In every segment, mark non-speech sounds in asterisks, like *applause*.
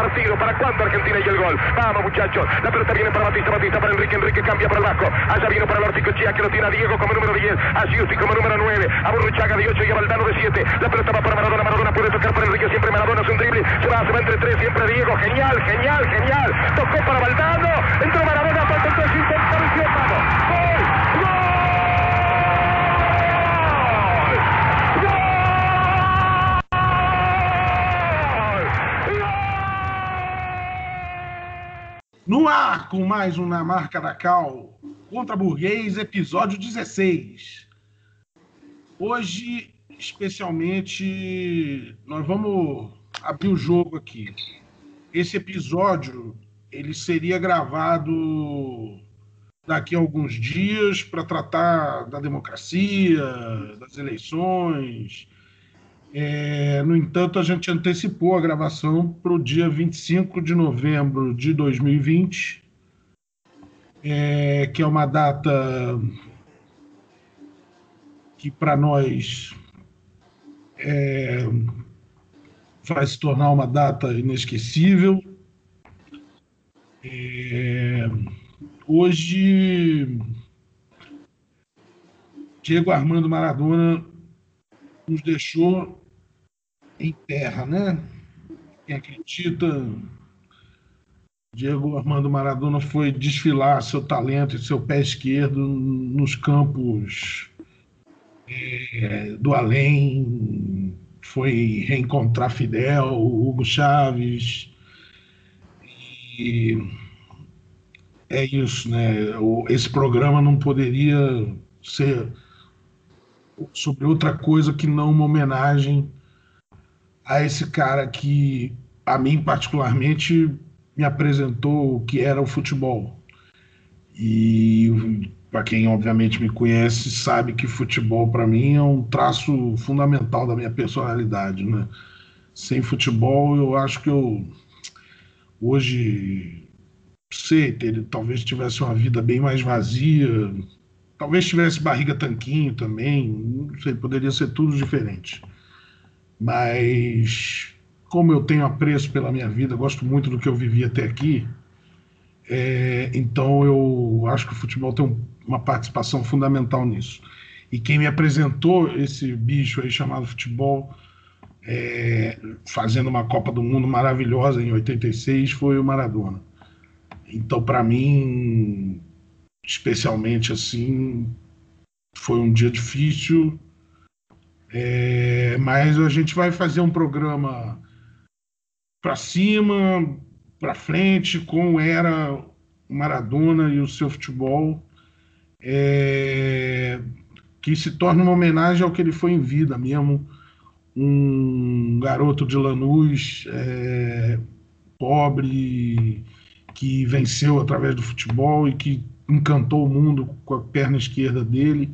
partido. ¿Para cuándo Argentina y el gol? Vamos, muchachos. La pelota viene para Batista, Batista para Enrique, Enrique cambia para el Vasco. Allá vino para el Orticochea que lo tiene a Diego como número 10, a Giusti como número 9, a Burruchaga de 8 y a Valdano de 7. La pelota va para Maradona, Maradona puede tocar para Enrique, siempre Maradona es un drible. Se va, se va entre tres, siempre Diego. Genial, genial, genial. Tocó para Valdano, entró Maradona, falta el 3, intenta, vamos. ¡Gol! No ar, com mais um Na Marca da Cal, contra Burguês, episódio 16. Hoje, especialmente, nós vamos abrir o jogo aqui. Esse episódio, ele seria gravado daqui a alguns dias para tratar da democracia, das eleições. É, no entanto, a gente antecipou a gravação para o dia 25 de novembro de 2020, é, que é uma data que para nós é, vai se tornar uma data inesquecível. É, hoje, Diego Armando Maradona nos deixou em terra, né? Quem acredita, Diego Armando Maradona foi desfilar seu talento e seu pé esquerdo nos campos é, do além, foi reencontrar Fidel, Hugo Chaves. E é isso, né? Esse programa não poderia ser sobre outra coisa que não uma homenagem a esse cara que, a mim particularmente, me apresentou o que era o futebol. E para quem obviamente me conhece, sabe que futebol para mim é um traço fundamental da minha personalidade, né? Sem futebol, eu acho que eu hoje sei, ter, talvez tivesse uma vida bem mais vazia, talvez tivesse barriga tanquinho também, não sei, poderia ser tudo diferente. Mas como eu tenho apreço pela minha vida, gosto muito do que eu vivi até aqui, é, então eu acho que o futebol tem um, uma participação fundamental nisso. E quem me apresentou esse bicho aí chamado futebol, é, fazendo uma Copa do Mundo maravilhosa em 86, foi o Maradona. Então, para mim, especialmente assim, foi um dia difícil, é, mas a gente vai fazer um programa para cima, para frente, como era Maradona e o seu futebol, é, que se torna uma homenagem ao que ele foi em vida mesmo, um garoto de Lanús, é, pobre, que venceu através do futebol e que encantou o mundo com a perna esquerda dele.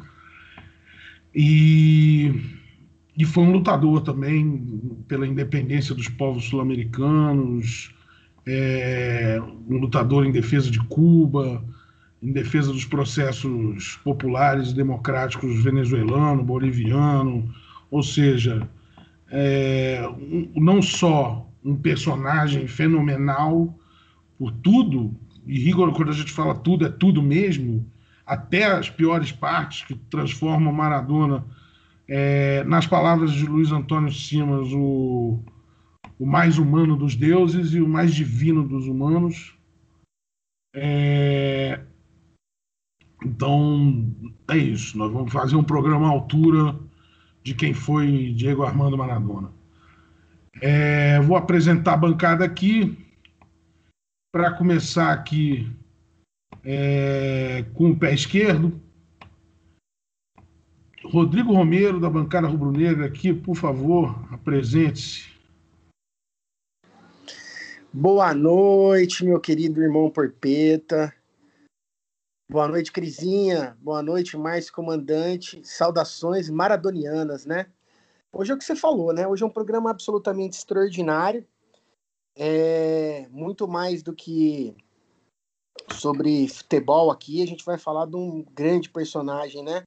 E e foi um lutador também pela independência dos povos sul-americanos, é, um lutador em defesa de Cuba, em defesa dos processos populares e democráticos venezuelano, boliviano, ou seja, é, um, não só um personagem fenomenal por tudo, e rigor, quando a gente fala tudo, é tudo mesmo, até as piores partes que transformam Maradona é, nas palavras de Luiz Antônio Simas, o, o mais humano dos deuses e o mais divino dos humanos. É, então, é isso. Nós vamos fazer um programa à altura de quem foi Diego Armando Maradona. É, vou apresentar a bancada aqui. Para começar aqui é, com o pé esquerdo, Rodrigo Romero, da bancada rubro-negra, aqui, por favor, apresente-se. Boa noite, meu querido irmão Porpeta. Boa noite, Crisinha. Boa noite, Márcio Comandante. Saudações maradonianas, né? Hoje é o que você falou, né? Hoje é um programa absolutamente extraordinário. É muito mais do que sobre futebol aqui. A gente vai falar de um grande personagem, né?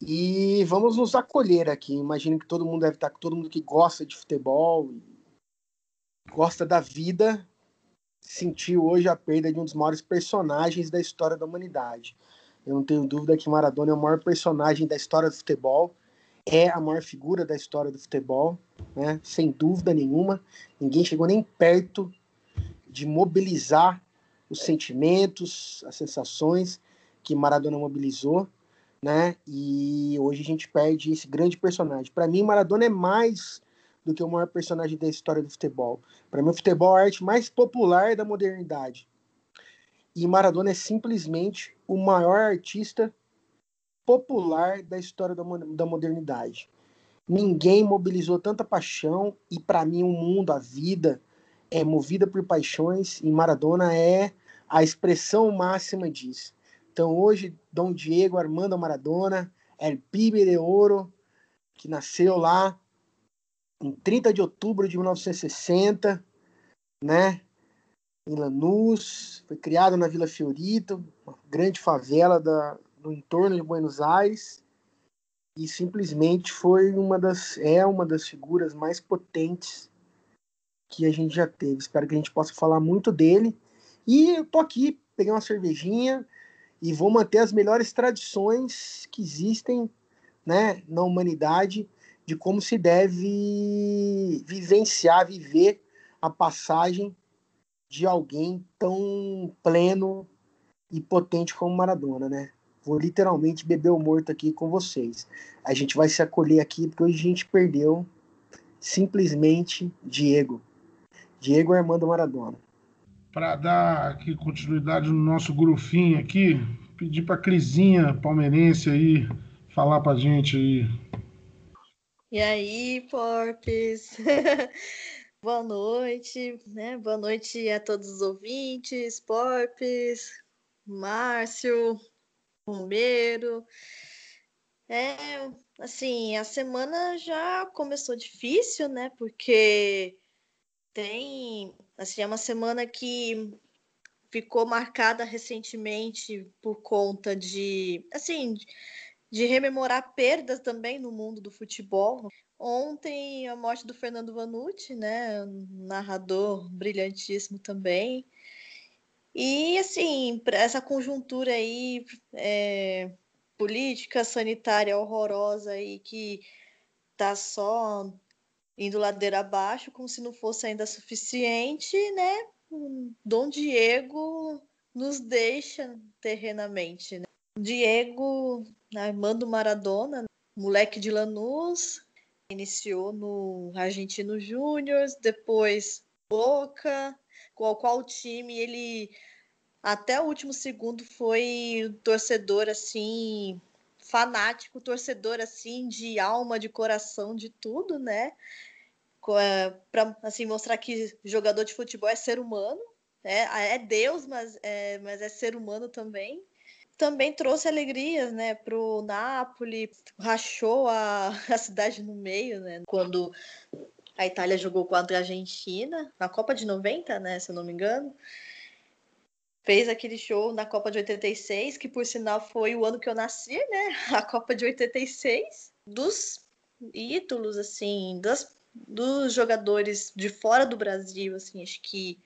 E vamos nos acolher aqui. Imagino que todo mundo deve estar, todo mundo que gosta de futebol gosta da vida, sentiu hoje a perda de um dos maiores personagens da história da humanidade. Eu não tenho dúvida que Maradona é o maior personagem da história do futebol, é a maior figura da história do futebol, né? sem dúvida nenhuma. Ninguém chegou nem perto de mobilizar os sentimentos, as sensações que Maradona mobilizou, né? E hoje a gente perde esse grande personagem. Para mim, Maradona é mais do que o maior personagem da história do futebol. Para mim, o futebol é a arte mais popular da modernidade. E Maradona é simplesmente o maior artista popular da história da, da modernidade. Ninguém mobilizou tanta paixão e para mim o mundo, a vida é movida por paixões e Maradona é a expressão máxima disso. Então hoje Dom Diego Armando Maradona, El Pibe de Ouro, que nasceu lá em 30 de outubro de 1960, né? Em Lanús, foi criado na Vila Fiorito, uma grande favela da, do entorno de Buenos Aires, e simplesmente foi uma das é uma das figuras mais potentes que a gente já teve. Espero que a gente possa falar muito dele. E eu tô aqui, peguei uma cervejinha e vou manter as melhores tradições que existem, né, na humanidade de como se deve vivenciar, viver a passagem de alguém tão pleno e potente como Maradona, né? Vou literalmente beber o morto aqui com vocês. A gente vai se acolher aqui porque hoje a gente perdeu simplesmente Diego. Diego Armando Maradona. Para dar aqui continuidade no nosso grufinho aqui, pedir para Crisinha palmeirense aí falar para gente aí e aí, Porpes? *laughs* Boa noite, né? Boa noite a todos os ouvintes, Porpes, Márcio, Romero. É, assim, a semana já começou difícil, né? Porque tem, assim, é uma semana que ficou marcada recentemente por conta de, assim, de rememorar perdas também no mundo do futebol. Ontem, a morte do Fernando Vanucci, né? narrador brilhantíssimo também. E, assim, essa conjuntura aí, é, política sanitária horrorosa aí, que tá só indo ladeira abaixo, como se não fosse ainda suficiente, né? Dom Diego nos deixa terrenamente, né? Diego Armando Maradona, moleque de Lanús, iniciou no Argentino Júnior, depois Boca, o qual time ele até o último segundo foi torcedor assim fanático, torcedor assim de alma, de coração, de tudo, né? É, Para assim mostrar que jogador de futebol é ser humano, é, é Deus, mas é, mas é ser humano também também trouxe alegrias, né, pro Napoli, rachou a, *laughs* a cidade no meio, né, quando a Itália jogou contra a Argentina, na Copa de 90, né, se eu não me engano. Fez aquele show na Copa de 86, que por sinal foi o ano que eu nasci, né, *laughs* a Copa de 86, dos ídolos, assim, das, dos jogadores de fora do Brasil, assim, acho que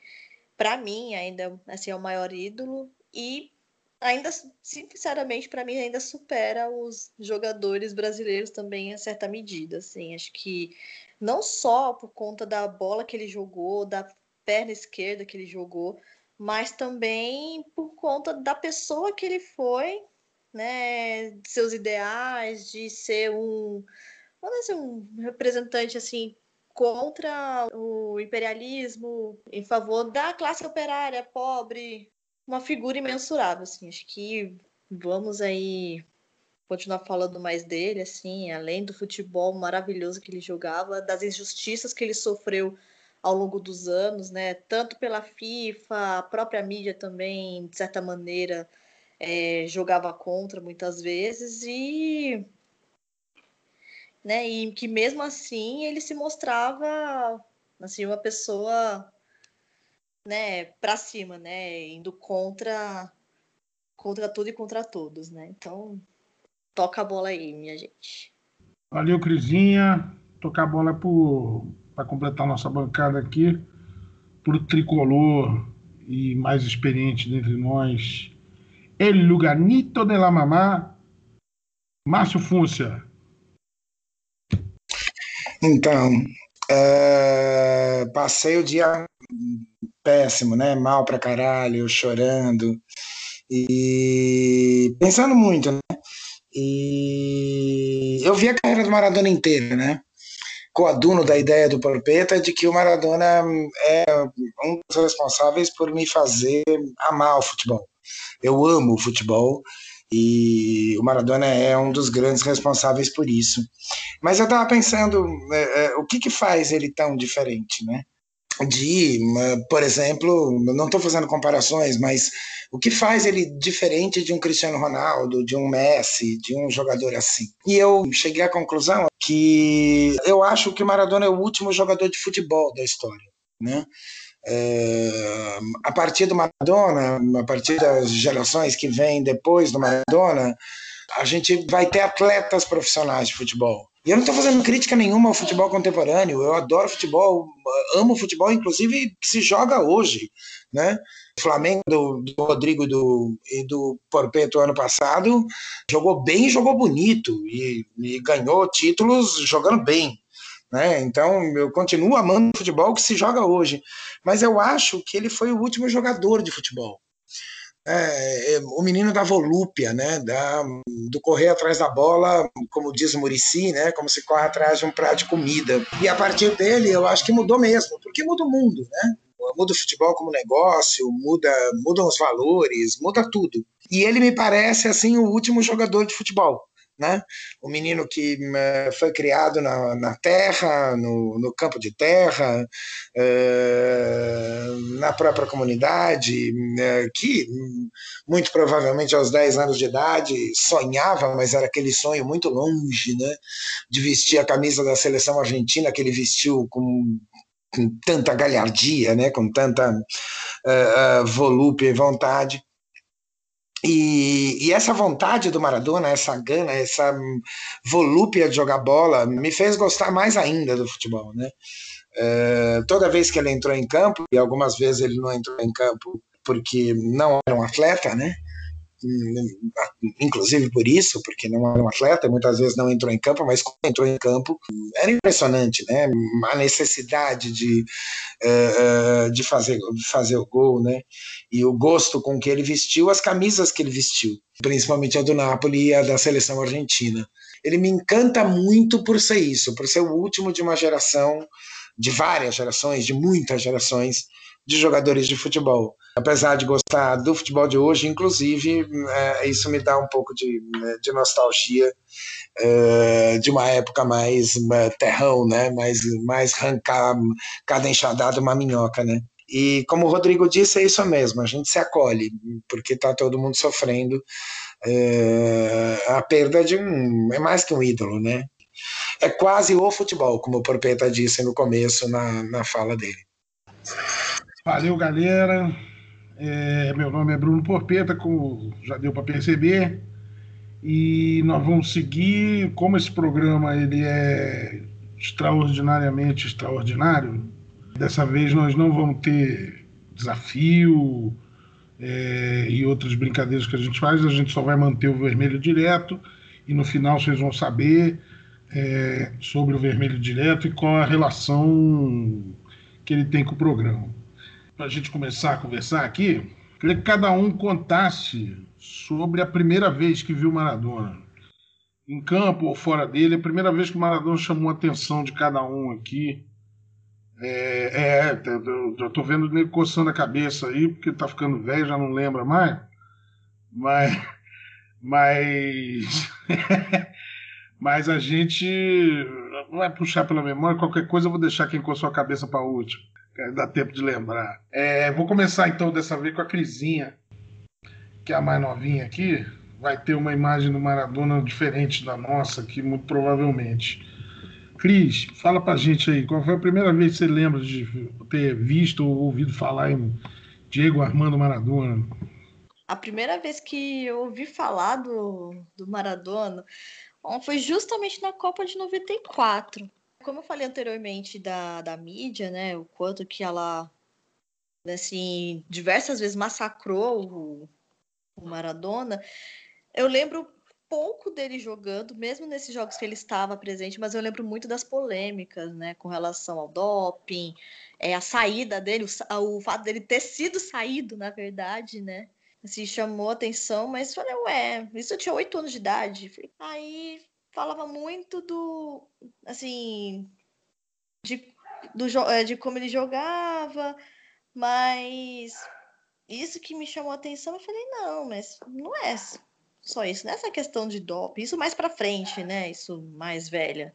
para mim ainda assim, é o maior ídolo. E ainda, sinceramente, para mim ainda supera os jogadores brasileiros também em certa medida, assim, acho que não só por conta da bola que ele jogou, da perna esquerda que ele jogou, mas também por conta da pessoa que ele foi, né, de seus ideais, de ser um, vamos dizer, um representante assim contra o imperialismo, em favor da classe operária pobre, uma figura imensurável, assim. Acho que vamos aí continuar falando mais dele, assim, além do futebol maravilhoso que ele jogava, das injustiças que ele sofreu ao longo dos anos, né? Tanto pela FIFA, a própria mídia também, de certa maneira, é, jogava contra muitas vezes e né? E que mesmo assim ele se mostrava assim uma pessoa né, para cima, né, indo contra contra tudo e contra todos, né? Então, toca a bola aí, minha gente. Valeu, Crisinha. Tocar a bola para completar nossa bancada aqui. para o tricolor e mais experiente dentre nós, El Luganito de la Mamá, Márcio Fúncia. Então, é, passei o dia péssimo, né? Mal pra caralho, chorando e pensando muito, né? E eu vi a carreira do Maradona inteira, né? Coaduno da ideia do Porpeta de que o Maradona é um dos responsáveis por me fazer amar o futebol. Eu amo o futebol e o Maradona é um dos grandes responsáveis por isso. Mas eu estava pensando, é, é, o que, que faz ele tão diferente, né? De, por exemplo, não estou fazendo comparações, mas o que faz ele diferente de um Cristiano Ronaldo, de um Messi, de um jogador assim? E eu cheguei à conclusão que eu acho que o Maradona é o último jogador de futebol da história, né? É, a partir do Maradona, a partir das gerações que vêm depois do Maradona, a gente vai ter atletas profissionais de futebol. E eu não estou fazendo crítica nenhuma ao futebol contemporâneo. Eu adoro futebol, amo futebol, inclusive se joga hoje, né? O Flamengo do, do Rodrigo do, e do Porpeto ano passado jogou bem, jogou bonito e, e ganhou títulos jogando bem. Né? Então eu continuo amando o futebol que se joga hoje, mas eu acho que ele foi o último jogador de futebol. É, é, o menino da volúpia, né, da, do correr atrás da bola, como diz o Murici, né, como se corre atrás de um prato de comida. E a partir dele, eu acho que mudou mesmo, porque muda o mundo, né? Muda o futebol como negócio, muda, mudam os valores, muda tudo. E ele me parece assim o último jogador de futebol né? O menino que uh, foi criado na, na terra, no, no, campo de terra, uh, na própria comunidade, uh, que muito provavelmente aos 10 anos de idade sonhava, mas era aquele sonho muito longe, né? De vestir a camisa da seleção argentina que ele vestiu com com tanta galhardia, né, com tanta uh, uh, volúpia e vontade. E, e, essa vontade do Maradona, essa gana, essa volúpia de jogar bola, me fez gostar mais ainda do futebol, né? É, toda vez que ele entrou em campo, e algumas vezes ele não entrou em campo porque não era um atleta, né? Inclusive por isso, porque não era um atleta, muitas vezes não entrou em campo, mas quando entrou em campo, era impressionante, né? A necessidade de, uh, de fazer, fazer o gol, né? E o gosto com que ele vestiu, as camisas que ele vestiu, principalmente a do Napoli e a da seleção argentina. Ele me encanta muito por ser isso, por ser o último de uma geração, de várias gerações, de muitas gerações, de jogadores de futebol. Apesar de gostar do futebol de hoje, inclusive, é, isso me dá um pouco de, de nostalgia é, de uma época mais é, terrão, né? mais, mais arrancar cada enxadada uma minhoca. Né? E como o Rodrigo disse, é isso mesmo, a gente se acolhe, porque está todo mundo sofrendo é, a perda de um. É mais que um ídolo, né? É quase o futebol, como o Porpeta disse no começo na, na fala dele. Valeu, galera. É, meu nome é Bruno Porpeta, como já deu para perceber. E nós vamos seguir, como esse programa ele é extraordinariamente extraordinário, dessa vez nós não vamos ter desafio é, e outras brincadeiras que a gente faz, a gente só vai manter o vermelho direto e no final vocês vão saber é, sobre o vermelho direto e qual a relação que ele tem com o programa para a gente começar a conversar aqui, queria que cada um contasse sobre a primeira vez que viu Maradona. Em campo ou fora dele, a primeira vez que o Maradona chamou a atenção de cada um aqui. É, é eu estou vendo ele coçando a cabeça aí, porque está ficando velho, já não lembra mais. Mas. Mas. *laughs* mas a gente vai puxar pela memória. Qualquer coisa eu vou deixar quem coçou a cabeça para último. Dá tempo de lembrar. É, vou começar então dessa vez com a Crisinha, que é a mais novinha aqui. Vai ter uma imagem do Maradona diferente da nossa aqui, muito provavelmente. Cris, fala pra gente aí, qual foi a primeira vez que você lembra de ter visto ou ouvido falar em Diego Armando Maradona? A primeira vez que eu ouvi falar do, do Maradona foi justamente na Copa de 94. Como eu falei anteriormente da, da mídia, né, o quanto que ela assim, diversas vezes massacrou o, o Maradona, eu lembro pouco dele jogando, mesmo nesses jogos que ele estava presente, mas eu lembro muito das polêmicas, né, com relação ao doping, é, a saída dele, o, o fato dele ter sido saído, na verdade, né, assim, chamou atenção, mas falei, ué, isso eu tinha oito anos de idade. Aí falava muito do, assim, de, do, é, de como ele jogava, mas isso que me chamou atenção, eu falei, não, mas não é só isso, nessa é questão de doping, isso mais para frente, né? Isso mais velha,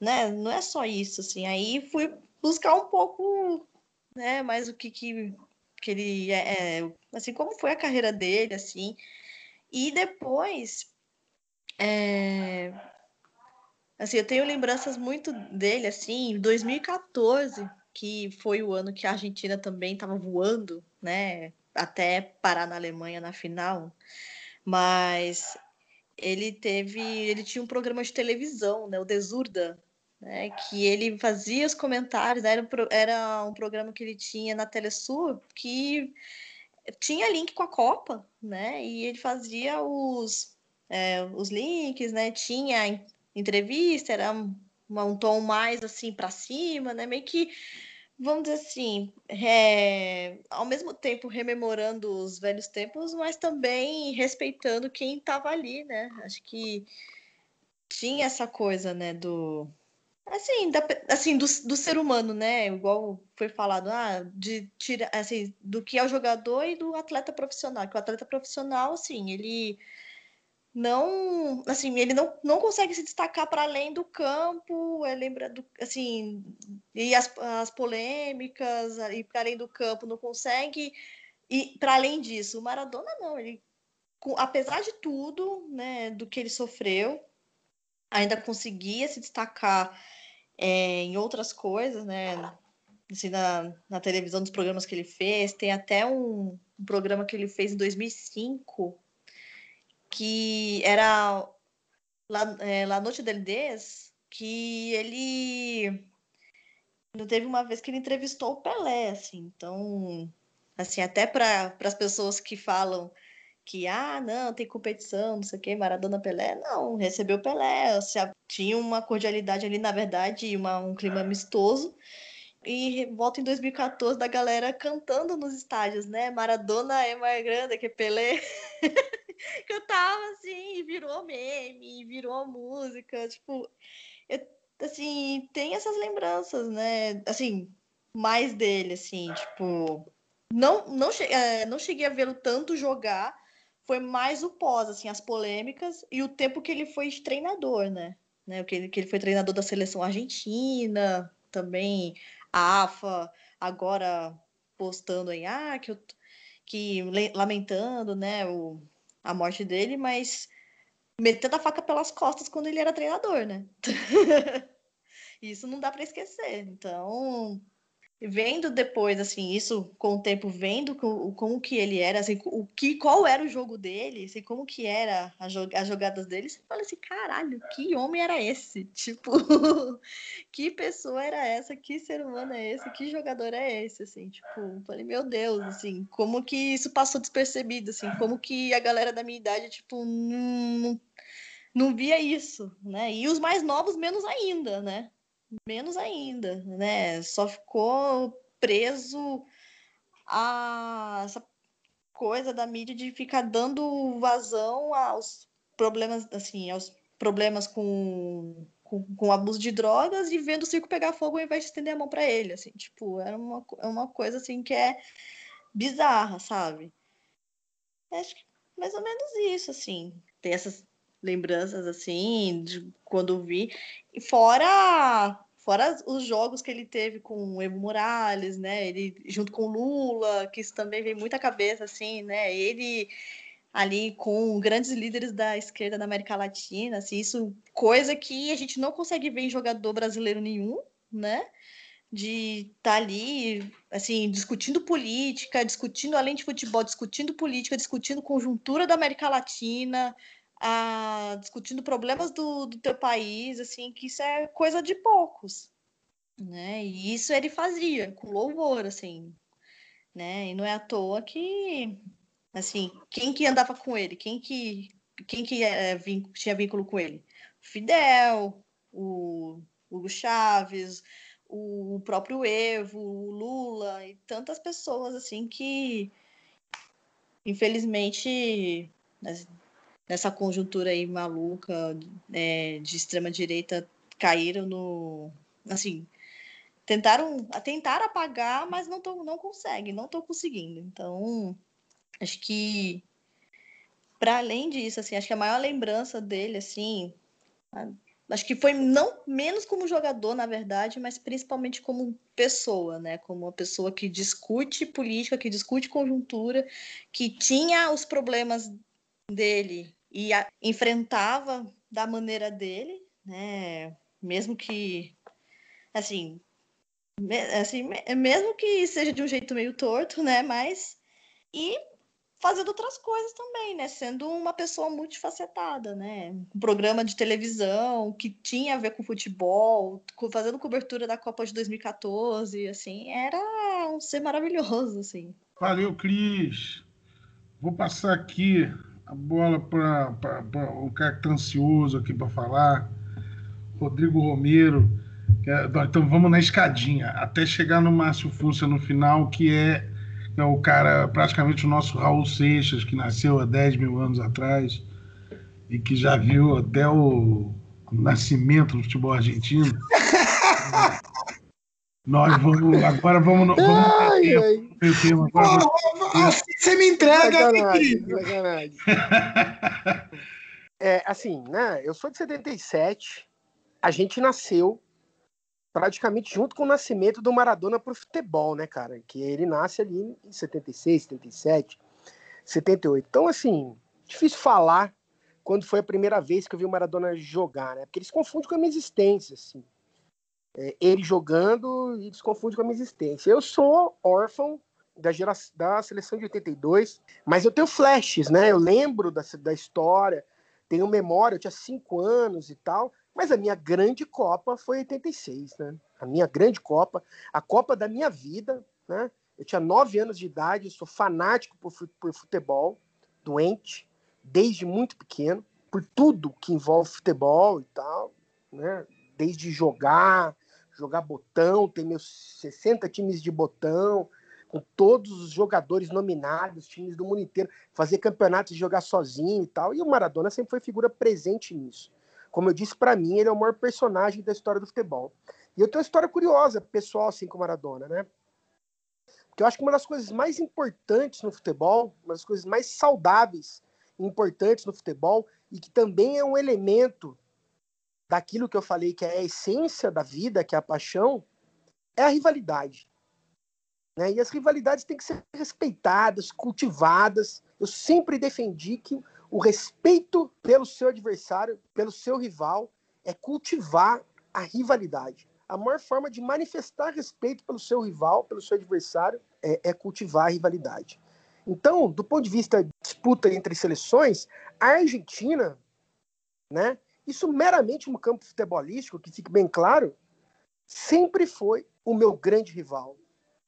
né? Não é só isso, assim. Aí fui buscar um pouco, né? Mais o que que, que ele é, é assim, como foi a carreira dele, assim. E depois, é, assim, eu tenho lembranças muito dele, assim, em 2014, que foi o ano que a Argentina também estava voando, né? Até parar na Alemanha na final mas ele teve, ele tinha um programa de televisão, né, o Desurda, né, que ele fazia os comentários, né, era, um, era um programa que ele tinha na Telesur que tinha link com a Copa, né, e ele fazia os, é, os links, né, tinha entrevista, era um, um tom mais assim para cima, né, meio que vamos dizer assim, é, ao mesmo tempo rememorando os velhos tempos, mas também respeitando quem estava ali, né? Acho que tinha essa coisa, né, do assim, da, assim do, do ser humano, né? Igual foi falado, ah, de tirar assim, do que é o jogador e do atleta profissional. Que o atleta profissional, assim, ele não, assim, ele não, não consegue se destacar para além do campo, é, lembra do, assim, e as, as polêmicas, e para além do campo não consegue, e para além disso, o Maradona não, ele, apesar de tudo, né, do que ele sofreu, ainda conseguia se destacar é, em outras coisas, né, assim, na, na televisão dos programas que ele fez, tem até um, um programa que ele fez em 2005, que era La, é, La Noite del Des, que ele teve uma vez que ele entrevistou o Pelé, assim, então, assim, até para as pessoas que falam que, ah, não, tem competição, não sei o que, Maradona Pelé, não, recebeu Pelé, tinha uma cordialidade ali, na verdade, uma, um clima amistoso, e volta em 2014 da galera cantando nos estádios, né, Maradona é mais grande que Pelé, *laughs* cantava assim, e virou meme, virou música, tipo, eu, assim, tem essas lembranças, né? Assim, mais dele, assim, tipo, não não, é, não cheguei a vê-lo tanto jogar, foi mais o pós, assim, as polêmicas e o tempo que ele foi treinador, né? né? Que, ele, que ele foi treinador da seleção argentina, também a AFA, agora postando aí, ah, que eu que lamentando, né, o, a morte dele, mas metendo a faca pelas costas quando ele era treinador, né? *laughs* isso não dá para esquecer. Então, vendo depois assim isso com o tempo vendo como, como que ele era assim o que qual era o jogo dele assim como que era a as jogadas dele você fala assim caralho que homem era esse? *laughs* Tipo *laughs* que pessoa era essa? Que ser humano é esse? Que jogador é esse? Assim tipo falei meu Deus assim como que isso passou despercebido assim como que a galera da minha idade tipo não, não via isso né? E os mais novos menos ainda né menos ainda, né? Só ficou preso a essa coisa da mídia de ficar dando vazão aos problemas, assim, aos problemas com, com, com abuso de drogas e vendo o circo pegar fogo ao invés de estender a mão para ele, assim, tipo, era uma, é uma coisa assim que é bizarra, sabe? Acho que mais ou menos isso, assim. Tem essas lembranças assim de quando vi. E fora fora os jogos que ele teve com o Evo Morales, né? Ele junto com o Lula, que isso também vem muita cabeça assim, né? Ele ali com grandes líderes da esquerda da América Latina, assim, isso coisa que a gente não consegue ver em jogador brasileiro nenhum, né? de estar tá ali, assim, discutindo política, discutindo além de futebol, discutindo política, discutindo conjuntura da América Latina, a, discutindo problemas do, do teu país, assim, que isso é coisa de poucos, né? E isso ele fazia com louvor, assim, né? E não é à toa que, assim, quem que andava com ele? Quem que, quem que é, tinha vínculo com ele? Fidel, o Hugo Chaves, o próprio Evo, o Lula e tantas pessoas assim que infelizmente nessa conjuntura aí maluca é, de extrema direita caíram no assim tentaram tentar apagar mas não tô, não conseguem não estou conseguindo então acho que para além disso assim acho que a maior lembrança dele assim acho que foi não menos como jogador, na verdade, mas principalmente como pessoa, né? Como uma pessoa que discute política, que discute conjuntura, que tinha os problemas dele e a, enfrentava da maneira dele, né? Mesmo que assim, me, assim, mesmo que seja de um jeito meio torto, né? Mas e fazendo outras coisas também, né? Sendo uma pessoa multifacetada, né? Um programa de televisão que tinha a ver com futebol, fazendo cobertura da Copa de 2014, assim, era um ser maravilhoso, assim. Valeu, Cris. Vou passar aqui a bola para o cara que está ansioso aqui para falar, Rodrigo Romero. É, então vamos na escadinha, até chegar no Márcio Fúcia no final, que é é o cara, praticamente o nosso Raul Seixas, que nasceu há 10 mil anos atrás e que já viu até o nascimento do futebol argentino. *laughs* Nós vamos, agora vamos, vamos ai, ai. tema. Agora, assim você me entrega, sacanagem, sacanagem. É, assim, né? Eu sou de 77, a gente nasceu praticamente junto com o nascimento do Maradona pro futebol, né, cara? Que ele nasce ali em 76, 77, 78. Então, assim, difícil falar quando foi a primeira vez que eu vi o Maradona jogar, né? Porque eles confundem com a minha existência, assim. É, ele jogando e eles confundem com a minha existência. Eu sou órfão da, da seleção de 82, mas eu tenho flashes, né? Eu lembro da, da história, tenho memória, eu tinha cinco anos e tal, mas a minha grande Copa foi 86, né? A minha grande Copa, a Copa da minha vida, né? Eu tinha nove anos de idade, sou fanático por, por futebol, doente, desde muito pequeno, por tudo que envolve futebol e tal, né? Desde jogar, jogar botão, ter meus 60 times de botão, com todos os jogadores nominados, times do mundo inteiro, fazer campeonatos e jogar sozinho e tal. E o Maradona sempre foi figura presente nisso. Como eu disse, para mim, ele é o maior personagem da história do futebol. E eu tenho uma história curiosa, pessoal, assim, com Maradona, né? Porque eu acho que uma das coisas mais importantes no futebol, uma das coisas mais saudáveis e importantes no futebol, e que também é um elemento daquilo que eu falei que é a essência da vida, que é a paixão, é a rivalidade. Né? E as rivalidades têm que ser respeitadas, cultivadas. Eu sempre defendi que o respeito pelo seu adversário, pelo seu rival, é cultivar a rivalidade. A maior forma de manifestar respeito pelo seu rival, pelo seu adversário, é, é cultivar a rivalidade. Então, do ponto de vista de disputa entre seleções, a Argentina, né, isso meramente no campo futebolístico, que fique bem claro, sempre foi o meu grande rival,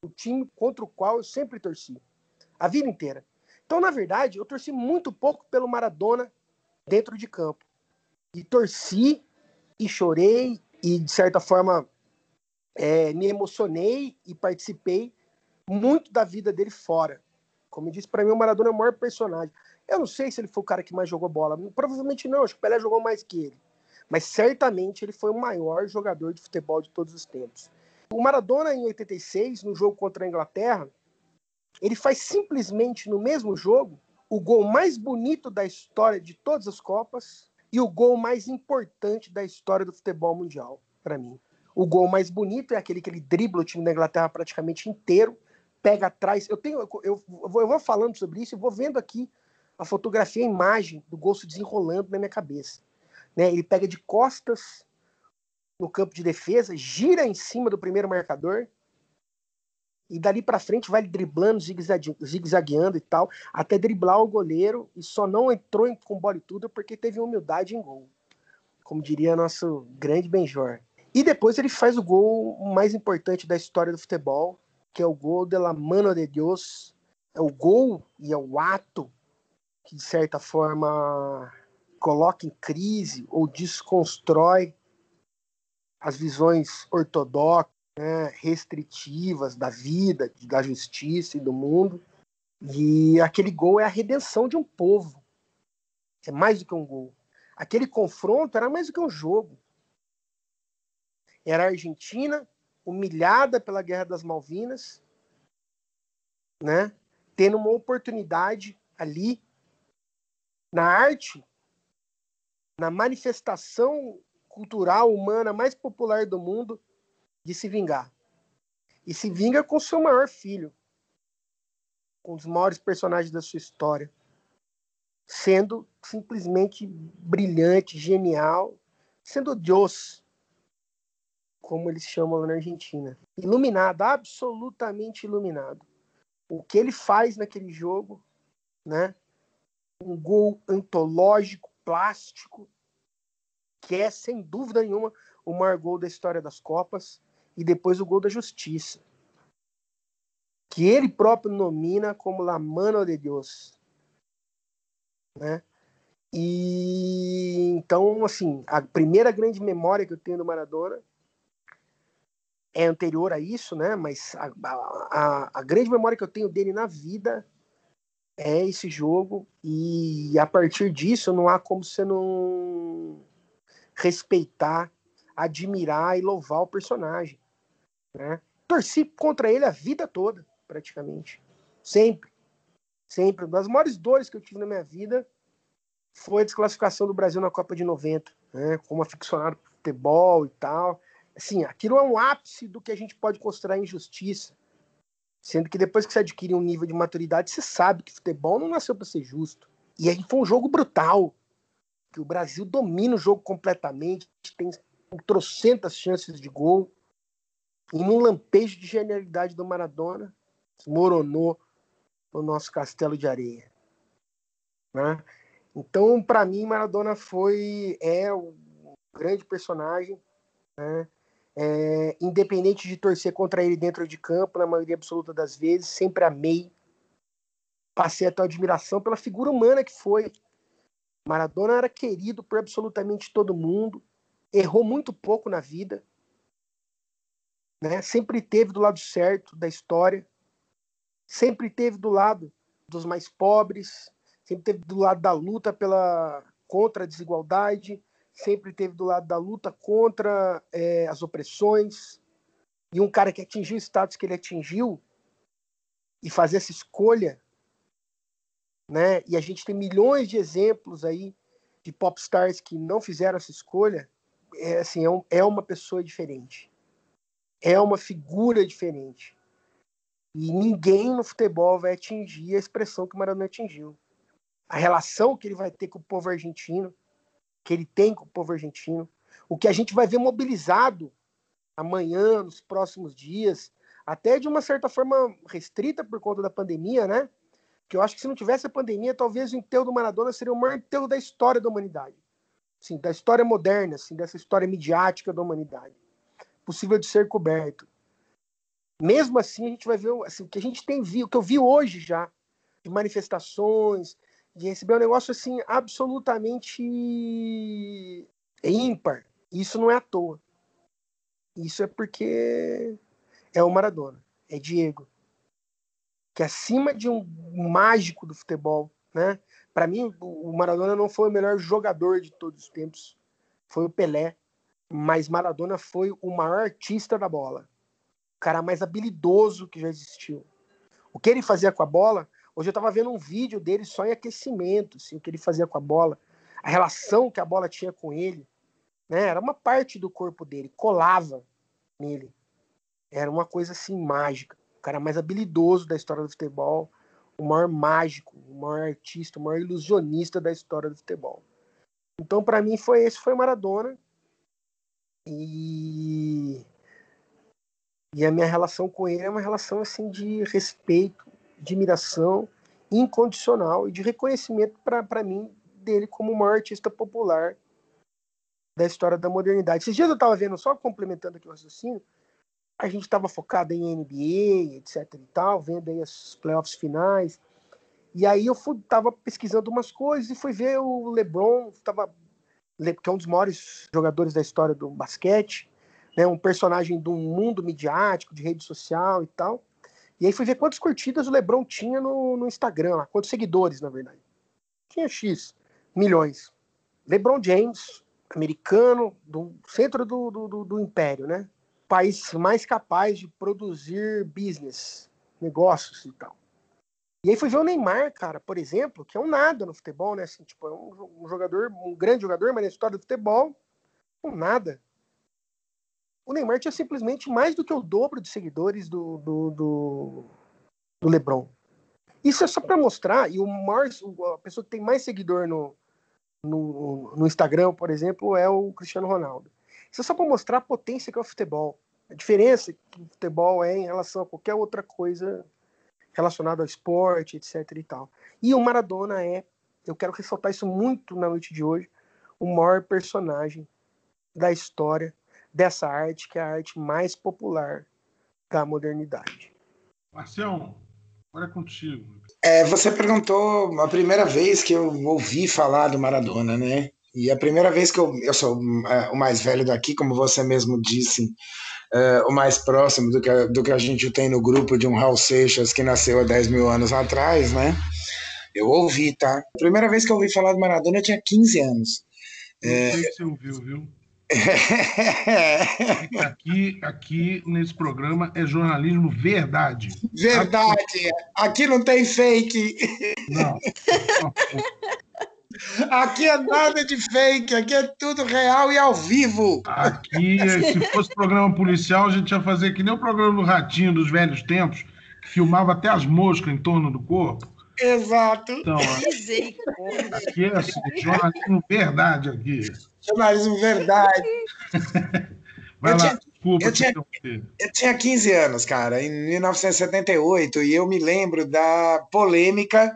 o time contra o qual eu sempre torci, a vida inteira. Então, na verdade, eu torci muito pouco pelo Maradona dentro de campo. E torci e chorei e, de certa forma, é, me emocionei e participei muito da vida dele fora. Como eu disse, para mim, o Maradona é o maior personagem. Eu não sei se ele foi o cara que mais jogou bola. Provavelmente não, acho que o Pelé jogou mais que ele. Mas certamente ele foi o maior jogador de futebol de todos os tempos. O Maradona, em 86, no jogo contra a Inglaterra, ele faz simplesmente no mesmo jogo o gol mais bonito da história de todas as Copas e o gol mais importante da história do futebol mundial, para mim. O gol mais bonito é aquele que ele dribla o time da Inglaterra praticamente inteiro, pega atrás. Eu tenho, eu, eu, vou, eu vou falando sobre isso e vou vendo aqui a fotografia, a imagem do gol se desenrolando na minha cabeça. Né? Ele pega de costas no campo de defesa, gira em cima do primeiro marcador, e dali para frente vai driblando, zigue-zagueando e tal, até driblar o goleiro e só não entrou com bola e tudo porque teve humildade em gol. Como diria nosso grande Benjor. E depois ele faz o gol mais importante da história do futebol, que é o gol de la mano de Deus. É o gol e é o ato que, de certa forma, coloca em crise ou desconstrói as visões ortodoxas, né, restritivas da vida, da justiça e do mundo. E aquele gol é a redenção de um povo. É mais do que um gol. Aquele confronto era mais do que um jogo. Era a Argentina humilhada pela Guerra das Malvinas, né? Tendo uma oportunidade ali na arte, na manifestação cultural humana mais popular do mundo de se vingar. E se vinga com seu maior filho, com um dos maiores personagens da sua história, sendo simplesmente brilhante, genial, sendo Deus, como eles chamam na Argentina. Iluminado, absolutamente iluminado. O que ele faz naquele jogo, né? Um gol antológico, plástico, que é, sem dúvida nenhuma, o maior gol da história das Copas, e depois o gol da Justiça, que ele próprio nomina como La Mano de Deus. Né? E então, assim, a primeira grande memória que eu tenho do Maradona é anterior a isso, né? Mas a, a, a grande memória que eu tenho dele na vida é esse jogo e a partir disso não há como você não respeitar, admirar e louvar o personagem. Né? Torci contra ele a vida toda, praticamente. Sempre. Sempre. Uma das maiores dores que eu tive na minha vida foi a desclassificação do Brasil na Copa de 90, né? como aficionado por futebol e tal. Assim, aquilo é um ápice do que a gente pode considerar injustiça. Sendo que depois que você adquire um nível de maturidade, você sabe que futebol não nasceu para ser justo. E aí foi um jogo brutal que o Brasil domina o jogo completamente, tem trocentas chances de gol. E num lampejo de genialidade do Maradona, desmoronou o nosso castelo de areia. Né? Então, para mim, Maradona foi é o grande personagem, né? é, independente de torcer contra ele dentro de campo, na maioria absoluta das vezes, sempre amei, passei a ter admiração pela figura humana que foi, Maradona era querido por absolutamente todo mundo, errou muito pouco na vida, né? sempre teve do lado certo da história, sempre teve do lado dos mais pobres, sempre teve do lado da luta pela contra a desigualdade, sempre teve do lado da luta contra é, as opressões. E um cara que atingiu o status que ele atingiu e fazer essa escolha né? E a gente tem milhões de exemplos aí de popstars que não fizeram essa escolha. É, assim, é, um, é uma pessoa diferente. É uma figura diferente. E ninguém no futebol vai atingir a expressão que o Maradona atingiu. A relação que ele vai ter com o povo argentino, que ele tem com o povo argentino, o que a gente vai ver mobilizado amanhã, nos próximos dias, até de uma certa forma restrita por conta da pandemia, né? Que eu acho que se não tivesse a pandemia, talvez o enterro do Maradona seria o maior enterro da história da humanidade. Sim, da história moderna, assim, dessa história midiática da humanidade. Possível de ser coberto. Mesmo assim, a gente vai ver assim, o que a gente tem visto, o que eu vi hoje já, de manifestações, de receber um negócio assim absolutamente ímpar. Isso não é à toa. Isso é porque é o Maradona, é Diego que acima de um mágico do futebol, né? Para mim, o Maradona não foi o melhor jogador de todos os tempos, foi o Pelé, mas Maradona foi o maior artista da bola, o cara mais habilidoso que já existiu. O que ele fazia com a bola, hoje eu estava vendo um vídeo dele só em aquecimento, assim, o que ele fazia com a bola, a relação que a bola tinha com ele, né? Era uma parte do corpo dele, colava nele. Era uma coisa assim mágica o cara mais habilidoso da história do futebol, o maior mágico, o maior artista, o maior ilusionista da história do futebol. Então, para mim, foi esse foi Maradona. E e a minha relação com ele é uma relação assim de respeito, admiração incondicional e de reconhecimento para mim dele como o maior artista popular da história da modernidade. Esses dias eu estava vendo, só complementando aqui o raciocínio, a gente estava focado em NBA, etc e tal, vendo aí as playoffs finais. E aí eu fui, tava pesquisando umas coisas e fui ver o LeBron, tava, que é um dos maiores jogadores da história do basquete, né, um personagem do mundo midiático, de rede social e tal. E aí fui ver quantas curtidas o LeBron tinha no, no Instagram, quantos seguidores, na verdade. Tinha X, milhões. LeBron James, americano, do centro do, do, do império, né? País mais capaz de produzir business, negócios e tal. E aí fui ver o Neymar, cara, por exemplo, que é um nada no futebol, né? Assim, tipo, é um, um jogador, um grande jogador, mas na história do futebol, um nada. O Neymar tinha simplesmente mais do que o dobro de seguidores do, do, do, do LeBron. Isso é só para mostrar, e o maior, a pessoa que tem mais seguidor no, no, no Instagram, por exemplo, é o Cristiano Ronaldo. Isso é só para mostrar a potência que é o futebol. A diferença que o futebol é em relação a qualquer outra coisa relacionada ao esporte, etc. e tal. E o Maradona é, eu quero ressaltar isso muito na noite de hoje, o maior personagem da história dessa arte, que é a arte mais popular da modernidade. Marcelo, agora é contigo. É, você perguntou a primeira vez que eu ouvi falar do Maradona, né? E a primeira vez que eu, eu sou é, o mais velho daqui, como você mesmo disse, é, o mais próximo do que, do que a gente tem no grupo de um Raul Seixas que nasceu há 10 mil anos atrás, né? Eu ouvi, tá? A primeira vez que eu ouvi falar do Maradona eu tinha 15 anos. Não é... sei se você ouviu, viu? *laughs* aqui, aqui nesse programa é jornalismo verdade. Verdade. Aqui não tem fake. Não. *laughs* Aqui é nada de fake, aqui é tudo real e ao vivo. Aqui, se fosse programa policial, a gente ia fazer que nem o programa do Ratinho dos velhos tempos, que filmava até as moscas em torno do corpo. Exato. Então, aqui é assim, jornalismo verdade aqui. Jornalismo verdade. Vai eu lá, tinha, desculpa. Eu tinha, eu tinha 15 anos, cara, em 1978, e eu me lembro da polêmica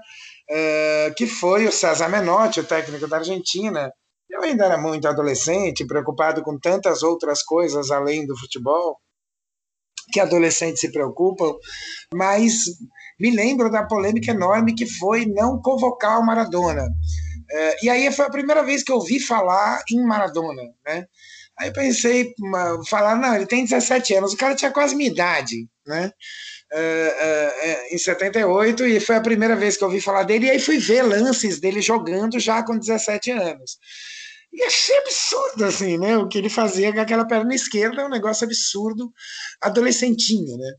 uh, que foi o César Menotti, o técnico da Argentina. Eu ainda era muito adolescente, preocupado com tantas outras coisas além do futebol, que adolescentes se preocupam, mas me lembro da polêmica enorme que foi não convocar o Maradona. Uh, e aí foi a primeira vez que eu ouvi falar em Maradona, né? Aí pensei, falar, não, ele tem 17 anos, o cara tinha quase minha idade, né? Uh, uh, em 78 e foi a primeira vez que eu ouvi falar dele. E aí fui ver lances dele jogando já com 17 anos. E achei absurdo, assim, né? O que ele fazia com aquela perna esquerda é um negócio absurdo, adolescentinho, né?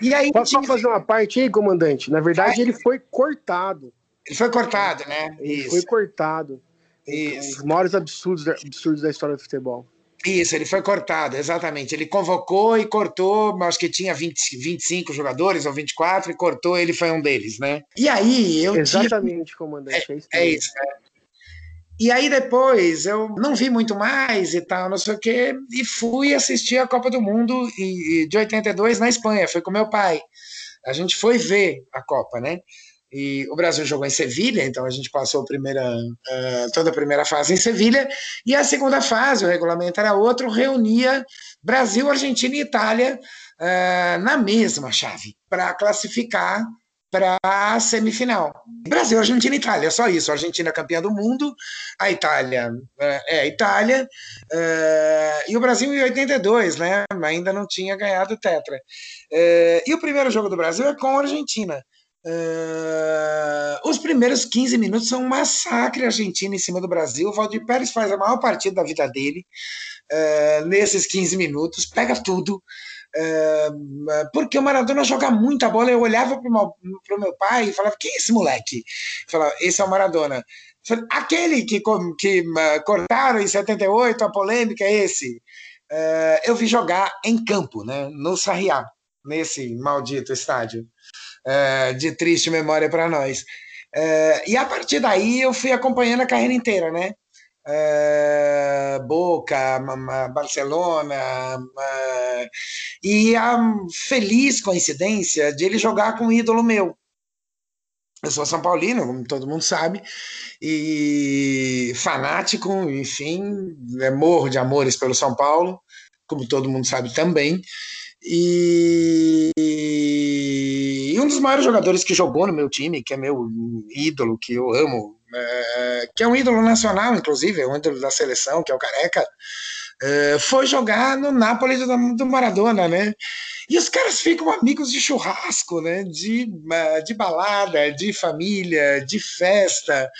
E aí, Posso tinha... fazer uma parte aí, comandante? Na verdade, ele foi cortado. Ele foi cortado, né? Ele Isso. foi cortado. Isso. Os maiores absurdos, absurdos da história do futebol. Isso, ele foi cortado, exatamente. Ele convocou e cortou, acho que tinha 20, 25 jogadores ou 24 e cortou, ele foi um deles, né? E aí eu. Exatamente, tinha... comandante. É, é isso. É. E aí depois eu não vi muito mais e tal, não sei o quê, e fui assistir a Copa do Mundo de 82 na Espanha, foi com meu pai. A gente foi ver a Copa, né? E o Brasil jogou em Sevilha, então a gente passou a primeira, uh, toda a primeira fase em Sevilha, e a segunda fase, o regulamento era outro, reunia Brasil, Argentina e Itália uh, na mesma chave, para classificar para a semifinal. Brasil, Argentina e Itália, só isso. A Argentina campeã do mundo, a Itália uh, é a Itália, e o Brasil em 82, né? Ainda não tinha ganhado o Tetra. e o primeiro jogo do Brasil é com a Argentina. Uh, os primeiros 15 minutos são um massacre argentino em cima do Brasil. O Valdir Pérez faz a maior partida da vida dele uh, nesses 15 minutos, pega tudo. Uh, porque o Maradona joga muita bola. Eu olhava para o meu pai e falava: Quem é esse moleque? Eu falava: Esse é o Maradona. Falei, Aquele que, que cortaram em 78, a polêmica é esse. eu vi jogar em campo, né, no Sarriá, nesse maldito estádio é, de triste memória para nós. É, e a partir daí eu fui acompanhando a carreira inteira, né? É, Boca, Barcelona, e a feliz coincidência de ele jogar com um ídolo meu. Eu sou São Paulino, como todo mundo sabe, e fanático, enfim, morro de amores pelo São Paulo, como todo mundo sabe também. E, e um dos maiores jogadores que jogou no meu time, que é meu ídolo, que eu amo, é, que é um ídolo nacional, inclusive, é um ídolo da seleção, que é o Careca, é, foi jogar no Napoli do, do, Maradona, né? E os caras ficam amigos de churrasco, né? De, de balada, de família, de festa.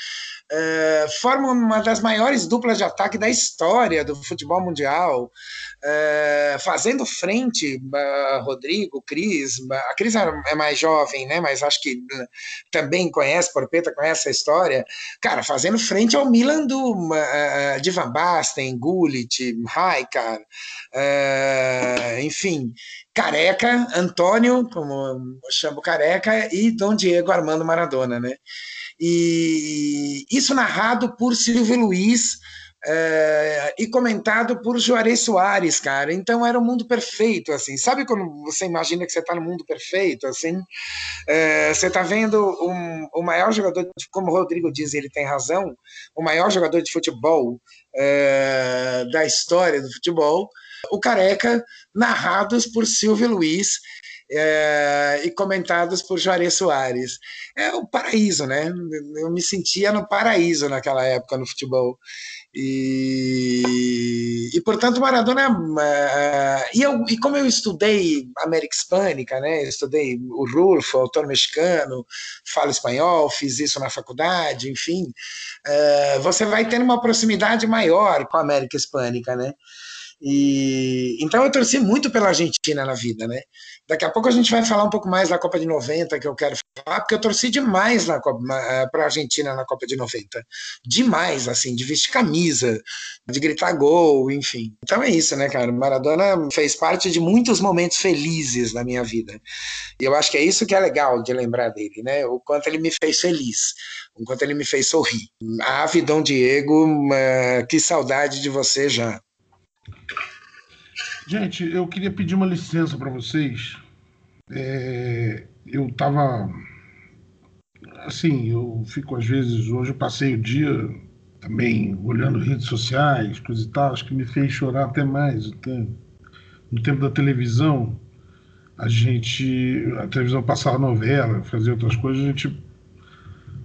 É, formam uma das maiores duplas de ataque da história do futebol mundial é, fazendo frente, uh, Rodrigo, Cris, a Cris é mais jovem, né? Mas acho que também conhece, Porpeta conhece a história. Cara, fazendo frente ao Milan do, uh, de Van Basten, Gullit, Raikar, uh, enfim, Careca, Antônio, como chamo Careca, e Dom Diego Armando Maradona, né? E isso narrado por Silvio Luiz, é, e comentado por Juarez Soares, cara. Então era um mundo perfeito, assim. Sabe quando você imagina que você está no mundo perfeito, assim? É, você está vendo um, o maior jogador, de, como o Rodrigo diz, ele tem razão, o maior jogador de futebol é, da história do futebol, o Careca, narrados por Silvio Luiz, é, e comentados por Juarez Soares. É o paraíso, né? Eu me sentia no paraíso naquela época no futebol. E, e portanto, Maradona. Uh, e, eu, e como eu estudei América Hispânica, né? Estudei o Rulfo, autor mexicano, falo espanhol, fiz isso na faculdade, enfim. Uh, você vai tendo uma proximidade maior com a América Hispânica, né? E, então eu torci muito pela Argentina na vida, né? Daqui a pouco a gente vai falar um pouco mais da Copa de 90, que eu quero falar, porque eu torci demais para a Argentina na Copa de 90. Demais, assim, de vestir camisa, de gritar gol, enfim. Então é isso, né, cara? Maradona fez parte de muitos momentos felizes na minha vida. E eu acho que é isso que é legal de lembrar dele, né? O quanto ele me fez feliz, o quanto ele me fez sorrir. Ave Dom Diego, que saudade de você já. Gente, eu queria pedir uma licença para vocês. É, eu estava. Assim, eu fico às vezes. Hoje eu passei o dia também olhando redes sociais, coisa e tal. Acho que me fez chorar até mais. Até. No tempo da televisão, a gente. A televisão passava novela, fazia outras coisas, a gente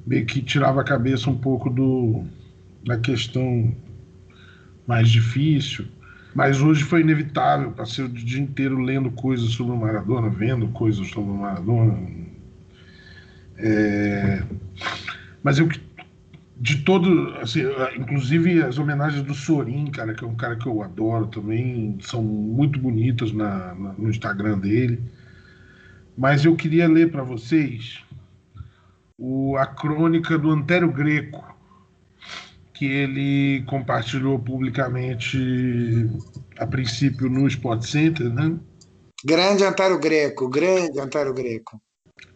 meio que tirava a cabeça um pouco do, da questão mais difícil. Mas hoje foi inevitável, passei o dia inteiro lendo coisas sobre o Maradona, vendo coisas sobre o Maradona. É... Mas eu de todo, assim, inclusive as homenagens do Sorin, cara, que é um cara que eu adoro também, são muito bonitas na, na no Instagram dele. Mas eu queria ler para vocês o, a crônica do Antério Greco, que ele compartilhou publicamente, a princípio, no Sport Center, né? Grande Antaro Greco, grande Antaro Greco.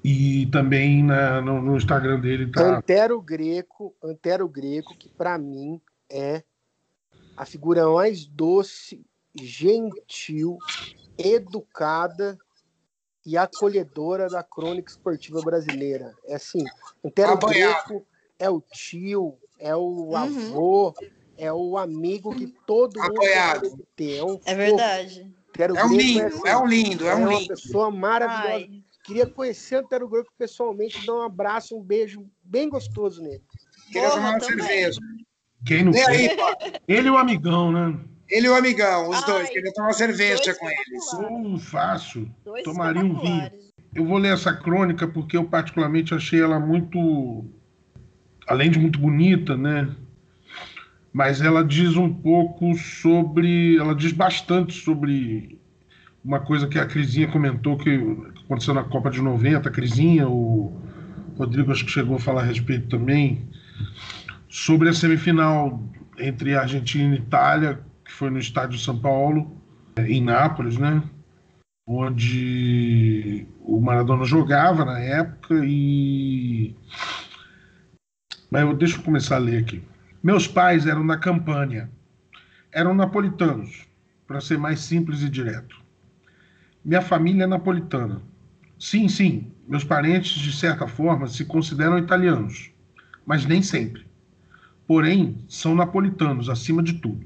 E também na, no, no, Instagram dele tá. Antero Greco, Antero Greco, que para mim é a figura mais doce, gentil, educada e acolhedora da crônica esportiva brasileira. É assim, Antero Greco é o tio, é o uhum. avô, é o amigo que todo Apoiado. mundo ter. É, um é verdade. Quero é um lindo, é, assim, é um lindo, é, é um uma lindo. pessoa maravilhosa. Ai. Queria conhecer o Antero Greco pessoalmente, dar um abraço, um beijo bem gostoso nele. Queria tomar uma cerveja. Quem não quer? Ele e o amigão, né? Ele e o amigão, os Ai, dois. Queria tomar uma cerveja com eles. Uh, fácil. Dois Tomaria um vinho. Eu vou ler essa crônica porque eu particularmente achei ela muito além de muito bonita, né? Mas ela diz um pouco sobre, ela diz bastante sobre uma coisa que a Crisinha comentou que aconteceu na Copa de 90, a Crisinha, o Rodrigo acho que chegou a falar a respeito também, sobre a semifinal entre Argentina e Itália, que foi no estádio São Paulo, em Nápoles, né? Onde o Maradona jogava na época e mas eu, deixa eu começar a ler aqui. Meus pais eram da Campânia. Eram napolitanos, para ser mais simples e direto. Minha família é napolitana. Sim, sim, meus parentes, de certa forma, se consideram italianos, mas nem sempre. Porém, são napolitanos, acima de tudo.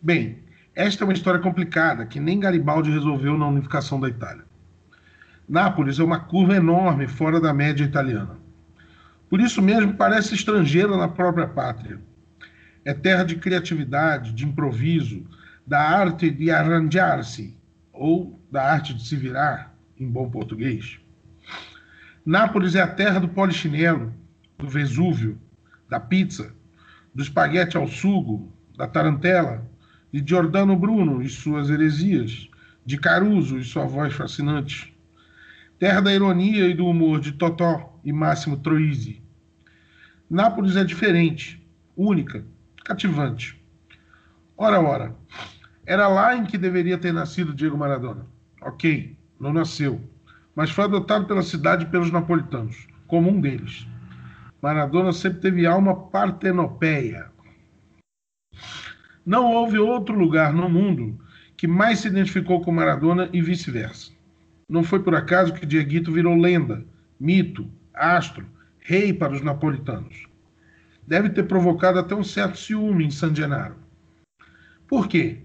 Bem, Esta é uma história complicada que nem Garibaldi resolveu na unificação da Itália. Nápoles é uma curva enorme fora da média italiana. Por isso mesmo parece estrangeira na própria pátria. É terra de criatividade, de improviso, da arte de arranjar-se, ou da arte de se virar, em bom português. Nápoles é a terra do polichinelo, do Vesúvio, da pizza, do espaguete ao sugo, da tarantela, de Giordano Bruno e suas heresias, de Caruso e sua voz fascinante. Terra da ironia e do humor de Totó e Máximo Troisi. Nápoles é diferente, única, cativante. Ora, ora, era lá em que deveria ter nascido Diego Maradona. Ok, não nasceu, mas foi adotado pela cidade e pelos napolitanos, como um deles. Maradona sempre teve alma partenopeia. Não houve outro lugar no mundo que mais se identificou com Maradona e vice-versa. Não foi por acaso que Dieguito virou lenda, mito, astro, rei para os napolitanos. Deve ter provocado até um certo ciúme em San Gennaro. Por quê?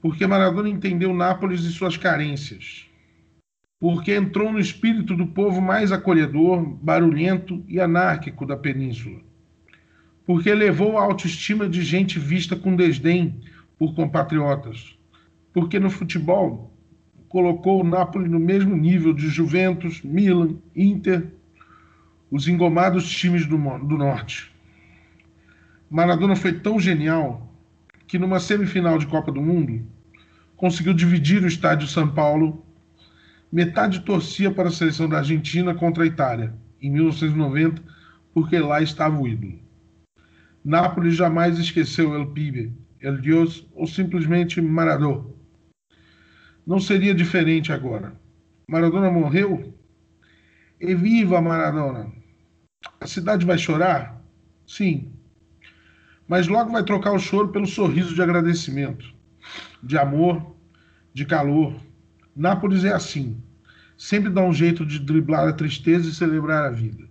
Porque Maradona entendeu Nápoles e suas carências. Porque entrou no espírito do povo mais acolhedor, barulhento e anárquico da península. Porque levou a autoestima de gente vista com desdém por compatriotas. Porque no futebol colocou o Nápoles no mesmo nível de Juventus, Milan, Inter, os engomados times do, do norte. Maradona foi tão genial que numa semifinal de Copa do Mundo conseguiu dividir o estádio São Paulo. Metade torcia para a seleção da Argentina contra a Itália, em 1990, porque lá estava o ídolo. Nápoles jamais esqueceu El Pibe, El Dios ou simplesmente Maradona. Não seria diferente agora. Maradona morreu? E viva Maradona! A cidade vai chorar? Sim, mas logo vai trocar o choro pelo sorriso de agradecimento, de amor, de calor. Nápoles é assim, sempre dá um jeito de driblar a tristeza e celebrar a vida.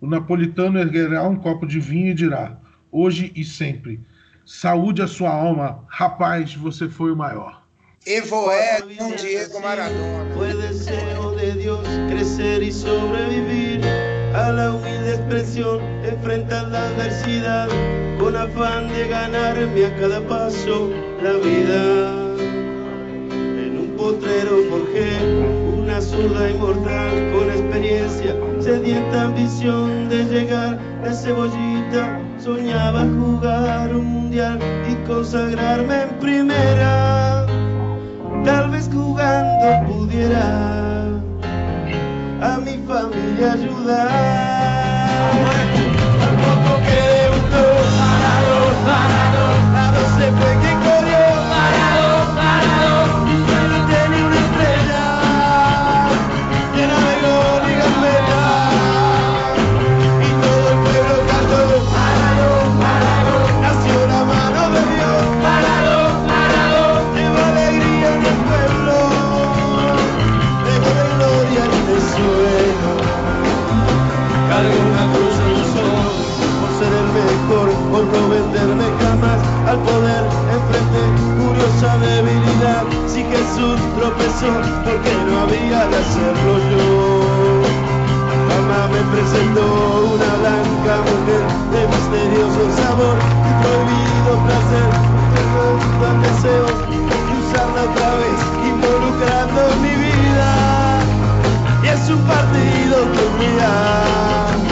O napolitano erguerá um copo de vinho e dirá, hoje e sempre, saúde a sua alma, rapaz, você foi o maior. Evo é Diego Maradona. Foi desejo de Deus crescer e sobreviver enfrentar la adversidad con afán de ganarme a cada paso la vida. En un potrero forjé una zurda inmortal con experiencia, sedienta ambición de llegar a cebollita. Soñaba jugar un mundial y consagrarme en primera. Tal vez jugando pudiera a mi familia ayudar. Hallelujah. Enfrente curiosa debilidad. Si Jesús tropezó, porque no había de hacerlo yo. Mamá me presentó una blanca mujer de misterioso sabor y prohibido placer, dan deseos y usarla otra vez, involucrando mi vida. Y es un partido que un